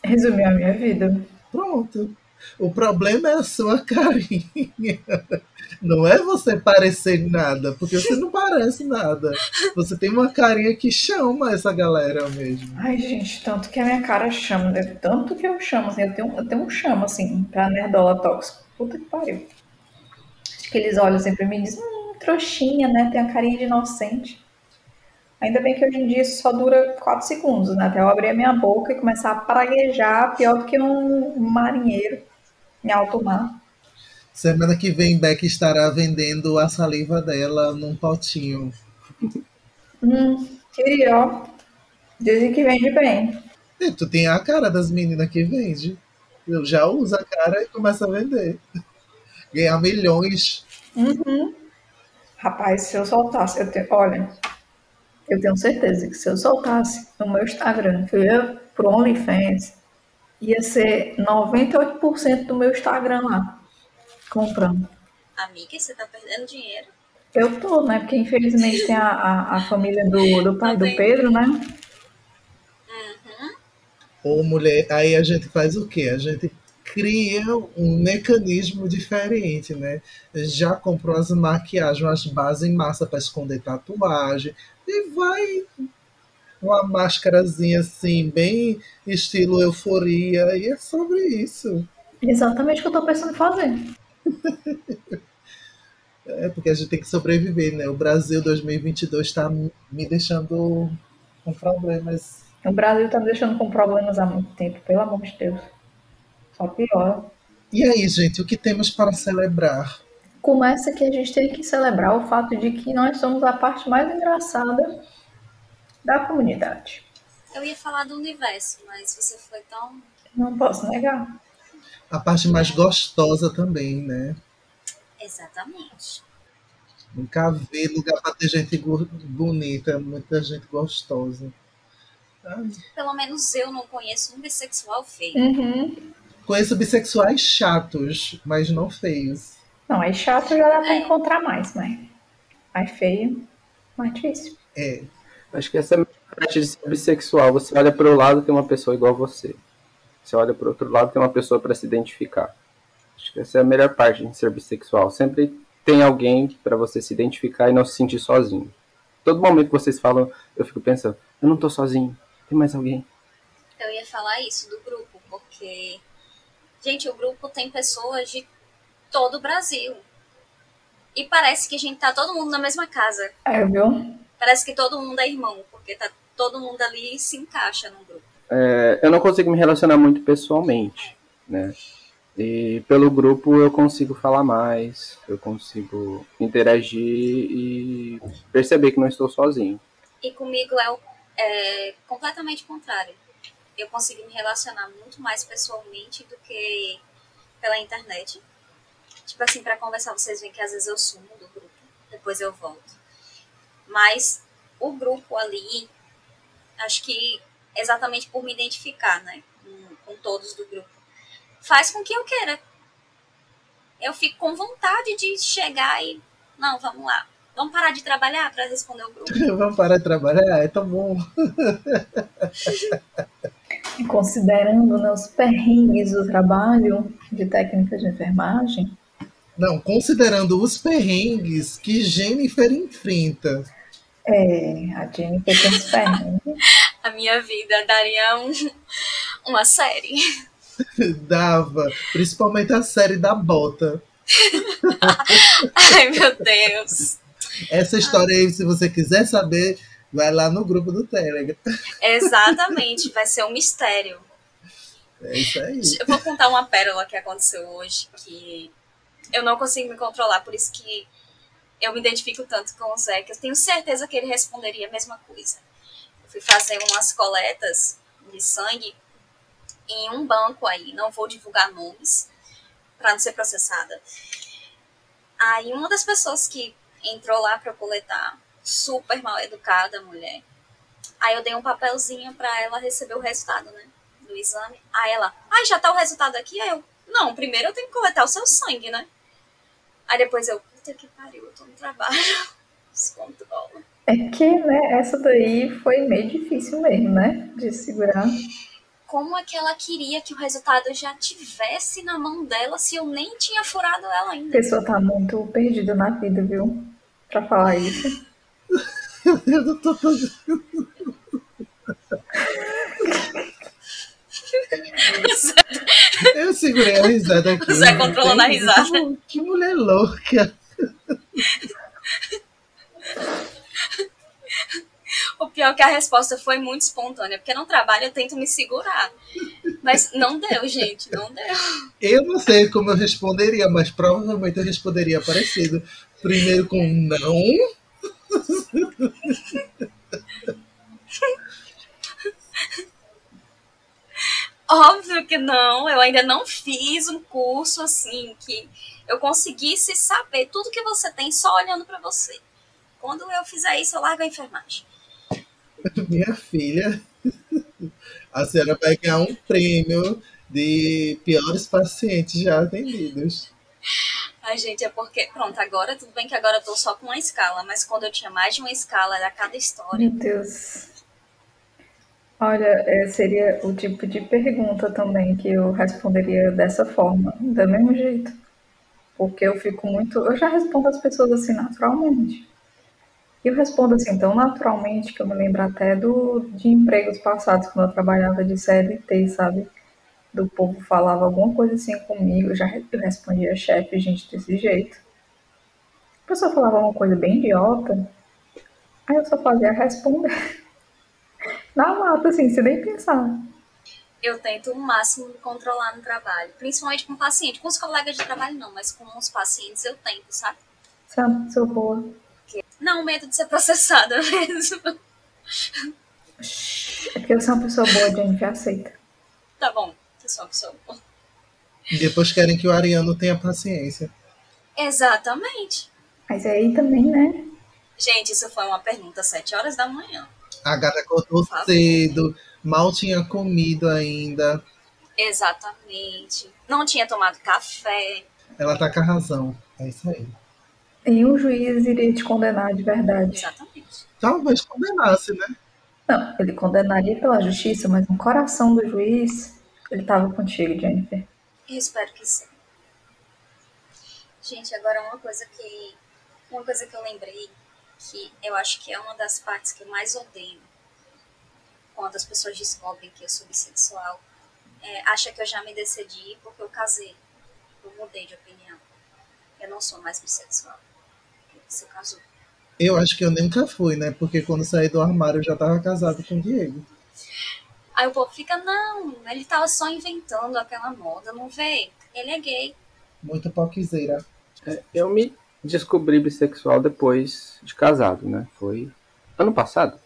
Speaker 2: Resumiu a minha vida.
Speaker 1: Pronto. O problema é a sua carinha. Não é você parecer nada, porque você não parece nada. Você tem uma carinha que chama essa galera mesmo.
Speaker 2: Ai, gente, tanto que a minha cara chama, né? tanto que eu chamo, assim, eu tenho, eu tenho um chama, assim, pra nerdola tóxico. Puta que pariu. Acho que eles olham sempre assim e me dizem, hum, trouxinha, né? Tem a carinha de inocente. Ainda bem que hoje em dia isso só dura 4 segundos, né? Até eu abrir a minha boca e começar a praguejar pior do que um marinheiro em alto mar.
Speaker 1: Semana que vem, Beck estará vendendo a saliva dela num potinho.
Speaker 2: Hum, queria, ó. Dizem que vende bem.
Speaker 1: E tu tem a cara das meninas que vende. Eu já uso a cara e começa a vender. Ganhar milhões.
Speaker 2: Uhum. Rapaz, se eu soltasse, eu te... olha, eu tenho certeza que se eu soltasse no meu Instagram, que eu ia pro OnlyFans, ia ser 98% do meu Instagram lá, comprando.
Speaker 4: Amiga, você tá perdendo dinheiro?
Speaker 2: Eu tô, né? Porque infelizmente tem a, a, a família do, do pai do Pedro, né?
Speaker 4: Uhum.
Speaker 1: Ô, mulher, aí a gente faz o quê? A gente cria um mecanismo diferente, né? Já comprou as maquiagens, as bases em massa para esconder tatuagem e vai uma máscarazinha assim, bem estilo euforia, e é sobre isso.
Speaker 2: Exatamente o que eu tô pensando em fazer.
Speaker 1: é, porque a gente tem que sobreviver, né? O Brasil 2022 está me deixando com problemas.
Speaker 2: O Brasil tá me deixando com problemas há muito tempo, pelo amor de Deus. Só pior.
Speaker 1: E aí, gente, o que temos para celebrar?
Speaker 2: Começa que a gente tem que celebrar o fato de que nós somos a parte mais engraçada da comunidade.
Speaker 4: Eu ia falar do universo, mas você foi tão.
Speaker 2: Não posso negar.
Speaker 1: A parte mais gostosa também, né?
Speaker 4: Exatamente.
Speaker 1: Nunca vi lugar para ter gente bonita, muita gente gostosa.
Speaker 4: Ai. Pelo menos eu não conheço um bissexual feio.
Speaker 2: Uhum.
Speaker 1: Conheço bissexuais chatos, mas não feios.
Speaker 2: Não, aí chato já dá pra é. encontrar mais, mas mais feio, mais difícil.
Speaker 1: É.
Speaker 3: Acho que essa é a parte de ser bissexual. Você olha para o lado tem uma pessoa igual a você. Você olha para o outro lado tem uma pessoa para se identificar. Acho que essa é a melhor parte de ser bissexual. Sempre tem alguém para você se identificar e não se sentir sozinho. Todo momento que vocês falam, eu fico pensando, eu não tô sozinho, tem mais alguém.
Speaker 4: Eu ia falar isso do grupo, porque, gente, o grupo tem pessoas de todo o Brasil. E parece que a gente tá todo mundo na mesma casa.
Speaker 2: É, viu?
Speaker 4: Parece que todo mundo é irmão, porque tá todo mundo ali se encaixa no grupo.
Speaker 3: É, eu não consigo me relacionar muito pessoalmente, né? E pelo grupo eu consigo falar mais, eu consigo interagir e perceber que não estou sozinho.
Speaker 4: E comigo é, o, é completamente contrário. Eu consigo me relacionar muito mais pessoalmente do que pela internet. Tipo assim, para conversar, vocês veem que às vezes eu sumo do grupo, depois eu volto. Mas o grupo ali, acho que exatamente por me identificar, né, com, com todos do grupo, faz com que eu queira. Eu fico com vontade de chegar e, não, vamos lá, Vamos parar de trabalhar para responder o grupo?
Speaker 1: Vamos parar de trabalhar? É tão bom.
Speaker 2: Considerando né, os perrengues do trabalho de técnica de enfermagem.
Speaker 1: Não, considerando os perrengues que Jennifer enfrenta.
Speaker 2: É, a Jennifer tem os perrengues.
Speaker 4: A minha vida daria um, uma série.
Speaker 1: Dava, principalmente a série da bota.
Speaker 4: Ai, meu Deus.
Speaker 1: Essa história aí, se você quiser saber, vai lá no grupo do Telegram.
Speaker 4: Exatamente, vai ser um mistério.
Speaker 1: É isso aí.
Speaker 4: Eu vou contar uma pérola que aconteceu hoje, que eu não consigo me controlar, por isso que eu me identifico tanto com o Zé, que eu tenho certeza que ele responderia a mesma coisa. Fui fazer umas coletas de sangue em um banco aí, não vou divulgar nomes para não ser processada. Aí uma das pessoas que entrou lá para coletar, super mal educada mulher. Aí eu dei um papelzinho para ela receber o resultado, né, do exame. Aí ela, ai, ah, já tá o resultado aqui? Aí eu, não, primeiro eu tenho que coletar o seu sangue, né? Aí depois eu, puta que pariu, eu tô no trabalho. Descontrola.
Speaker 2: É que, né, essa daí foi meio difícil mesmo, né? De segurar.
Speaker 4: Como é que ela queria que o resultado já tivesse na mão dela se eu nem tinha furado ela ainda?
Speaker 2: A pessoa tá muito perdida na vida, viu? Pra falar isso.
Speaker 1: eu não tô Eu segurei a risada aqui.
Speaker 4: Zé controlando a risada.
Speaker 1: Que mulher louca.
Speaker 4: O pior que a resposta foi muito espontânea, porque no trabalho eu tento me segurar. Mas não deu, gente, não deu.
Speaker 1: Eu não sei como eu responderia, mas provavelmente eu responderia parecido. Primeiro com não.
Speaker 4: Óbvio que não, eu ainda não fiz um curso assim que eu conseguisse saber tudo que você tem só olhando para você. Quando eu fizer isso, eu largo a enfermagem.
Speaker 1: Minha filha, a senhora vai ganhar um prêmio de piores pacientes já atendidos.
Speaker 4: Ai, gente, é porque, pronto, agora tudo bem que agora eu tô só com uma escala, mas quando eu tinha mais de uma escala, era cada história.
Speaker 2: Meu Deus. Olha, é, seria o tipo de pergunta também que eu responderia dessa forma, do mesmo jeito. Porque eu fico muito. Eu já respondo as pessoas assim naturalmente. Eu respondo assim tão naturalmente que eu me lembro até do, de empregos passados, quando eu trabalhava de CLT, sabe? Do povo falava alguma coisa assim comigo, eu já eu respondia chefe, gente, desse jeito. A pessoa falava uma coisa bem idiota, aí eu só fazia responder. Na lata, assim, sem nem pensar.
Speaker 4: Eu tento o máximo me controlar no trabalho, principalmente com o paciente. Com os colegas de trabalho não, mas com os pacientes eu tento, sabe?
Speaker 2: Sabe, sou boa.
Speaker 4: Não, medo de ser processada mesmo.
Speaker 2: É porque eu sou uma pessoa boa, gente, aceita.
Speaker 4: Tá bom, eu sou uma pessoa boa.
Speaker 1: E depois querem que o Ariano tenha paciência.
Speaker 4: Exatamente.
Speaker 2: Mas aí também, né?
Speaker 4: Gente, isso foi uma pergunta às 7 horas da manhã.
Speaker 1: A gata acordou cedo, mal tinha comido ainda.
Speaker 4: Exatamente. Não tinha tomado café.
Speaker 1: Ela tá com a razão. É isso aí.
Speaker 2: E um juiz iria te condenar de verdade.
Speaker 4: Exatamente.
Speaker 1: Talvez condenasse, né?
Speaker 2: Não, ele condenaria pela justiça, mas no coração do juiz, ele tava contigo, Jennifer.
Speaker 4: Eu espero que sim. Gente, agora uma coisa que. Uma coisa que eu lembrei que eu acho que é uma das partes que eu mais odeio quando as pessoas descobrem que eu sou bissexual. É, acha que eu já me decidi porque eu casei. Eu mudei de opinião. Eu não sou mais bissexual. Você casou.
Speaker 1: Eu acho que eu nunca fui, né? Porque quando saí do armário eu já tava casado com o Diego.
Speaker 4: Aí o povo fica, não, ele tava só inventando aquela moda, não vê? Ele é gay.
Speaker 1: Muita palquiseira.
Speaker 3: É, eu me descobri bissexual depois de casado, né? Foi ano passado.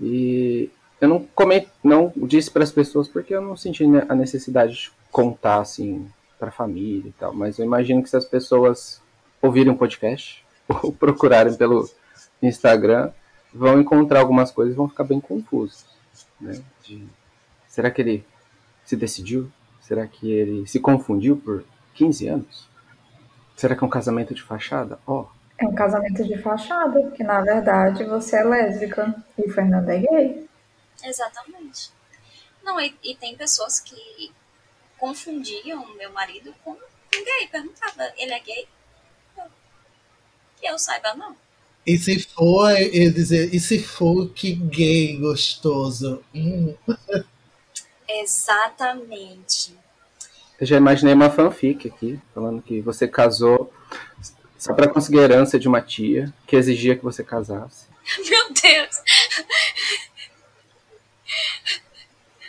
Speaker 3: E eu não coment... não disse para as pessoas porque eu não senti a necessidade de contar assim para a família e tal, mas eu imagino que se as pessoas ouvirem um podcast ou procurarem pelo Instagram, vão encontrar algumas coisas e vão ficar bem confusos, né? De... será que ele se decidiu? Será que ele se confundiu por 15 anos? Será que é um casamento de fachada? Ó. Oh.
Speaker 2: É um casamento de fachada, porque na verdade você é lésbica e o Fernando é gay.
Speaker 4: Exatamente. Não, e, e tem pessoas que confundiam meu marido com um gay. Perguntava, ele é gay? Que eu saiba, não.
Speaker 1: E se for, ele dizer, e se for que gay gostoso? Hum.
Speaker 4: Exatamente.
Speaker 3: Eu já imaginei uma fanfic aqui, falando que você casou só para conseguir a herança de uma tia que exigia que você casasse.
Speaker 4: Meu Deus!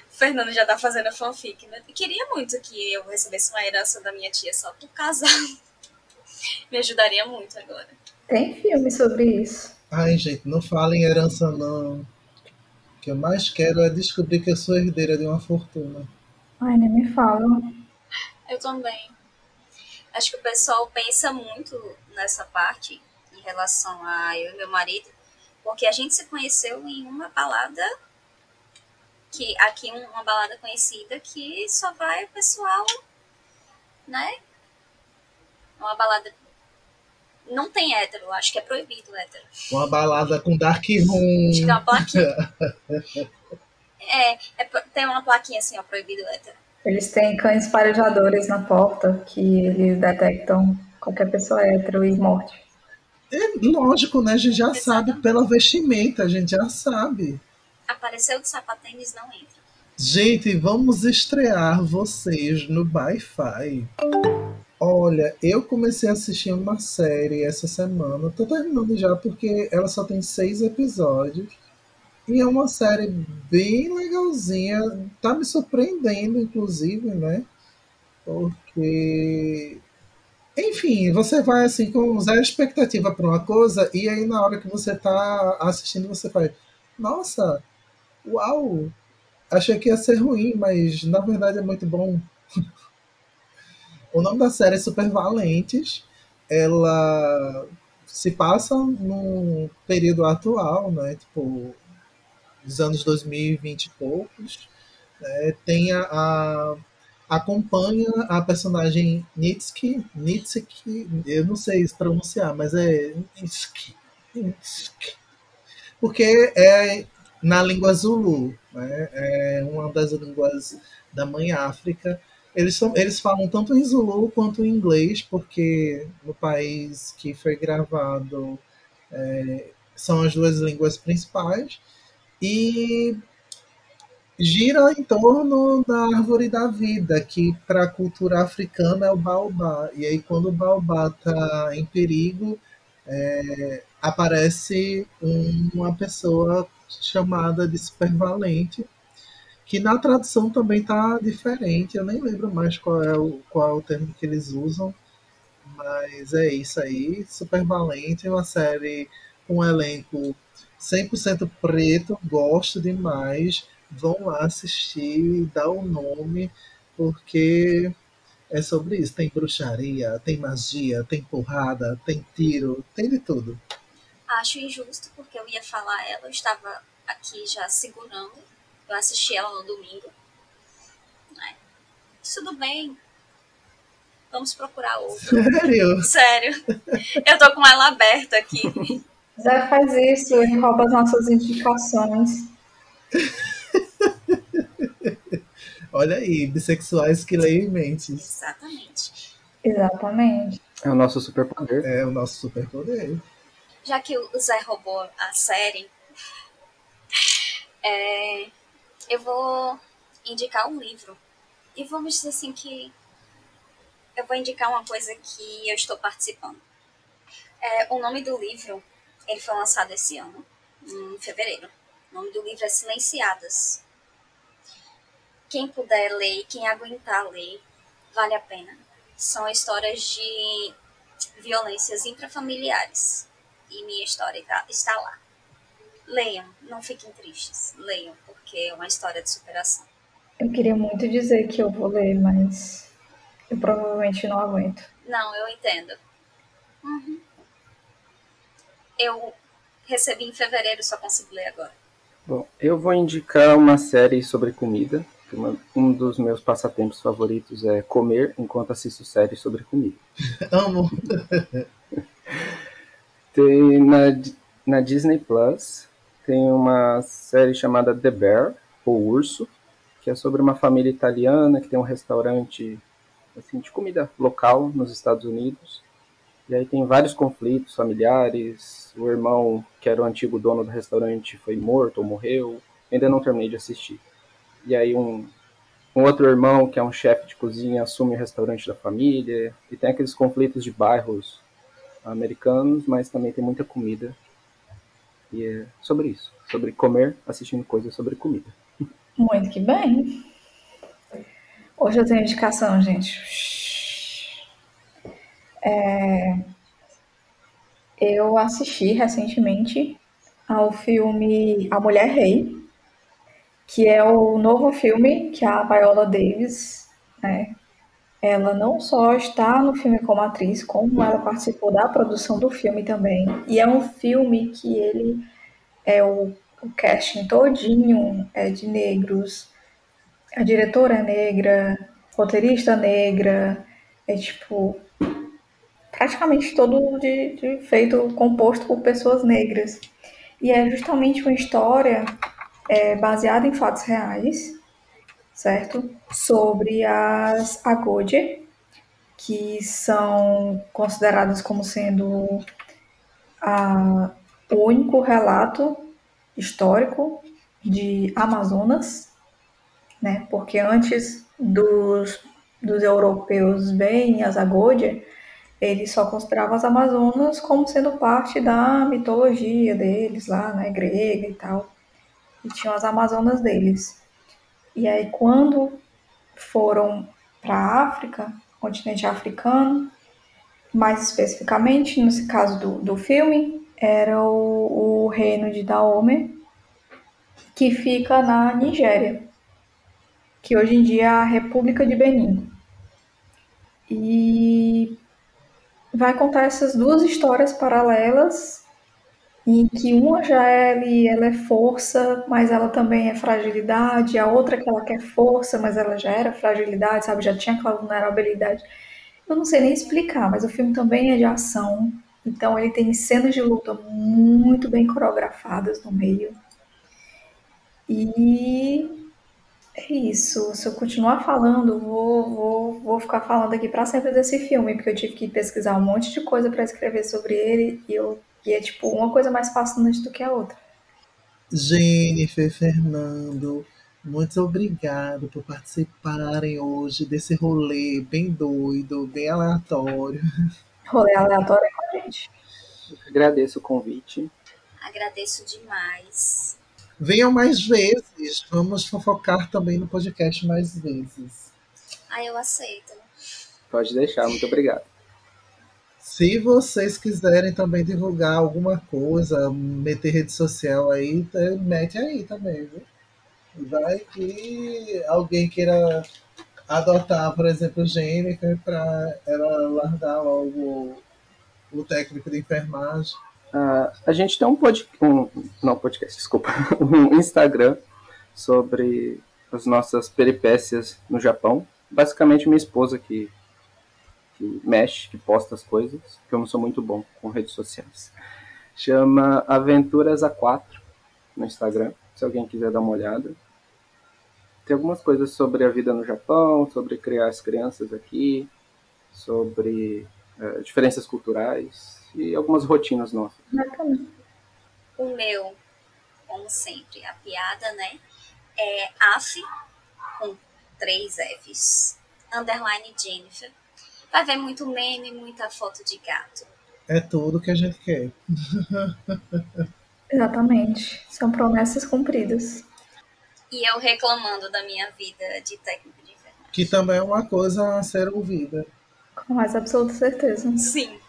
Speaker 4: Fernando já tá fazendo fanfic, né? Queria muito que eu recebesse uma herança da minha tia só por casar. Me ajudaria muito agora.
Speaker 2: Tem filme sobre isso.
Speaker 1: Ai, gente, não falem herança, não. O que eu mais quero é descobrir que eu sou herdeira de uma fortuna.
Speaker 2: Ai, nem me fala.
Speaker 4: Eu também. Acho que o pessoal pensa muito nessa parte em relação a eu e meu marido, porque a gente se conheceu em uma balada que aqui uma balada conhecida que só vai o pessoal, né? Uma balada não tem hétero, acho que é proibido hétero.
Speaker 1: Uma balada com dark room.
Speaker 4: Acho que é uma plaquinha. é, é, tem uma plaquinha assim, ó, proibido hétero.
Speaker 2: Eles têm cães farejadores na porta que eles detectam qualquer pessoa hétero e morte.
Speaker 1: É lógico, né? A gente já Exatamente. sabe pela vestimenta, a gente já sabe.
Speaker 4: Apareceu de sapatênis, não entra.
Speaker 1: Gente, vamos estrear vocês no Wi-Fi. Olha, eu comecei a assistir uma série essa semana. Tô terminando já porque ela só tem seis episódios. E é uma série bem legalzinha. Tá me surpreendendo, inclusive, né? Porque. Enfim, você vai assim com zero expectativa para uma coisa, e aí na hora que você tá assistindo, você faz. Nossa, uau! Achei que ia ser ruim, mas na verdade é muito bom. O nome da série é Super Valentes. Ela se passa num período atual, né? Tipo, dos anos 2020 e poucos. Né? Tem a, a, acompanha a personagem Nitsuki, Nitsuki, eu não sei pronunciar, mas é Nitsuki, Nitsuki porque é na língua Zulu, né? é uma das línguas da mãe África. Eles, são, eles falam tanto em Zulu quanto em inglês, porque no país que foi gravado é, são as duas línguas principais e gira em torno da árvore da vida, que para a cultura africana é o baobá. E aí, quando o baobá está em perigo, é, aparece uma pessoa chamada de supervalente, que na tradução também está diferente. Eu nem lembro mais qual é, o, qual é o termo que eles usam, mas é isso aí. Supervalente é uma série com um elenco 100% preto, gosto demais. Vão lá assistir, dá o um nome, porque é sobre isso. Tem bruxaria, tem magia, tem porrada, tem tiro, tem de tudo.
Speaker 4: Acho injusto, porque eu ia falar ela, eu estava aqui já segurando. Eu assisti ela no domingo. É. Tudo bem. Vamos procurar outra.
Speaker 1: Sério?
Speaker 4: Sério. Eu tô com ela aberta aqui.
Speaker 2: Zé faz isso, ele rouba as nossas indicações.
Speaker 1: Olha aí, bissexuais que leem mentes.
Speaker 4: Exatamente.
Speaker 2: Exatamente.
Speaker 3: É o nosso superpoder.
Speaker 1: É o nosso superpoder.
Speaker 4: Já que o Zé roubou a série, é, eu vou indicar um livro. E vamos dizer assim que eu vou indicar uma coisa que eu estou participando. É, o nome do livro ele foi lançado esse ano, em fevereiro. O nome do livro é Silenciadas. Quem puder ler, quem aguentar ler, vale a pena. São histórias de violências intrafamiliares. E minha história tá, está lá. Leiam, não fiquem tristes. Leiam, porque é uma história de superação.
Speaker 2: Eu queria muito dizer que eu vou ler, mas eu provavelmente não aguento.
Speaker 4: Não, eu entendo. Uhum eu recebi em fevereiro, só consigo ler agora.
Speaker 3: Bom, eu vou indicar uma série sobre comida. Uma, um dos meus passatempos favoritos é comer enquanto assisto séries sobre comida.
Speaker 1: Amo!
Speaker 3: tem na, na Disney Plus tem uma série chamada The Bear, ou Urso, que é sobre uma família italiana que tem um restaurante assim, de comida local nos Estados Unidos. E aí tem vários conflitos familiares. O irmão, que era o antigo dono do restaurante, foi morto ou morreu. Ainda não terminei de assistir. E aí um, um outro irmão, que é um chefe de cozinha, assume o restaurante da família. E tem aqueles conflitos de bairros americanos, mas também tem muita comida. E é sobre isso. Sobre comer, assistindo coisas sobre comida.
Speaker 2: Muito que bem. Hoje eu tenho indicação, gente. É... Eu assisti recentemente ao filme A Mulher Rei, que é o novo filme que a Viola Davis, né, ela não só está no filme como atriz, como ela participou da produção do filme também. E é um filme que ele é o, o casting todinho é de negros, a diretora é negra, roteirista negra, é tipo praticamente todo de, de feito composto por pessoas negras. E é justamente uma história é, baseada em fatos reais, certo? Sobre as Agoje, que são consideradas como sendo a, o único relato histórico de Amazonas, né? Porque antes dos, dos europeus verem as Agoje, eles só consideravam as Amazonas como sendo parte da mitologia deles lá, né, grega e tal. E tinham as Amazonas deles. E aí, quando foram para a África, continente africano, mais especificamente, nesse caso do, do filme, era o, o reino de Daomé, que fica na Nigéria, que hoje em dia é a República de Benin. E vai contar essas duas histórias paralelas em que uma já é ela é força, mas ela também é fragilidade, a outra que ela quer força, mas ela já era fragilidade, sabe, já tinha aquela vulnerabilidade. Eu não sei nem explicar, mas o filme também é de ação, então ele tem cenas de luta muito bem coreografadas no meio. E é isso. Se eu continuar falando, vou, vou, vou ficar falando aqui para sempre desse filme, porque eu tive que pesquisar um monte de coisa para escrever sobre ele e, eu, e é tipo uma coisa mais fascinante do que a outra.
Speaker 1: Jennifer, Fernando, muito obrigado por participarem hoje desse rolê bem doido, bem aleatório.
Speaker 2: Rolê aleatório é com a gente.
Speaker 3: Agradeço o convite.
Speaker 4: Agradeço demais.
Speaker 1: Venham mais vezes. Vamos fofocar também no podcast mais vezes.
Speaker 4: Ah, eu aceito.
Speaker 3: Pode deixar, muito obrigado.
Speaker 1: Se vocês quiserem também divulgar alguma coisa, meter rede social aí, mete aí também, viu? Vai que alguém queira adotar, por exemplo, Jennifer para ela largar logo o técnico de enfermagem.
Speaker 3: Uh, a gente tem um podcast, um, não podcast, desculpa, um Instagram sobre as nossas peripécias no Japão. Basicamente minha esposa que, que mexe, que posta as coisas, que eu não sou muito bom com redes sociais. Chama Aventuras A4 no Instagram, se alguém quiser dar uma olhada. Tem algumas coisas sobre a vida no Japão, sobre criar as crianças aqui, sobre uh, diferenças culturais, e algumas rotinas nossas.
Speaker 4: O meu, como sempre, a piada, né? É AF com três Fs. Underline Jennifer. Vai ver muito meme, muita foto de gato.
Speaker 1: É tudo que a gente quer.
Speaker 2: Exatamente. São promessas cumpridas.
Speaker 4: E eu reclamando da minha vida de técnico de enfermagem.
Speaker 1: Que também é uma coisa a ser ouvida.
Speaker 2: Com mais absoluta certeza.
Speaker 4: Sim.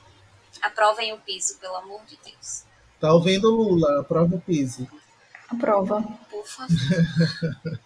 Speaker 4: Aprovem o piso, pelo amor de Deus.
Speaker 1: Tá ouvindo, Lula? Aprova o piso.
Speaker 2: Aprova.
Speaker 4: Por favor.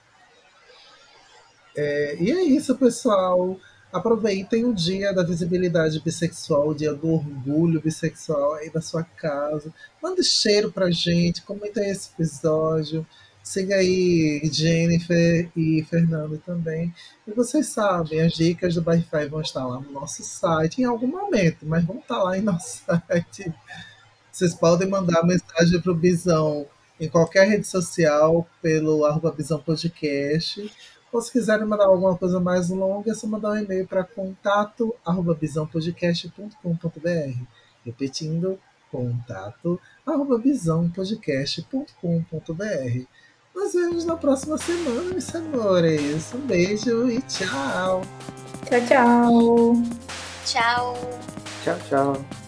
Speaker 1: é, e é isso, pessoal. Aproveitem o dia da visibilidade bissexual, o dia do orgulho bissexual aí da sua casa. Manda cheiro pra gente, comenta esse episódio. Siga aí Jennifer e Fernando também. E vocês sabem, as dicas do Wi-Fi vão estar lá no nosso site em algum momento, mas vão estar lá em nosso site. Vocês podem mandar mensagem para o Bisão em qualquer rede social pelo arroba Bisão Podcast. Ou se quiserem mandar alguma coisa mais longa, é só mandar um e-mail para contato arroba bisãopodcast.com.br. Repetindo, contato arroba bisãopodcast.com.br. Nos vemos na próxima semana, meus amores. Um beijo e tchau.
Speaker 2: Tchau, tchau.
Speaker 4: Tchau.
Speaker 3: Tchau, tchau.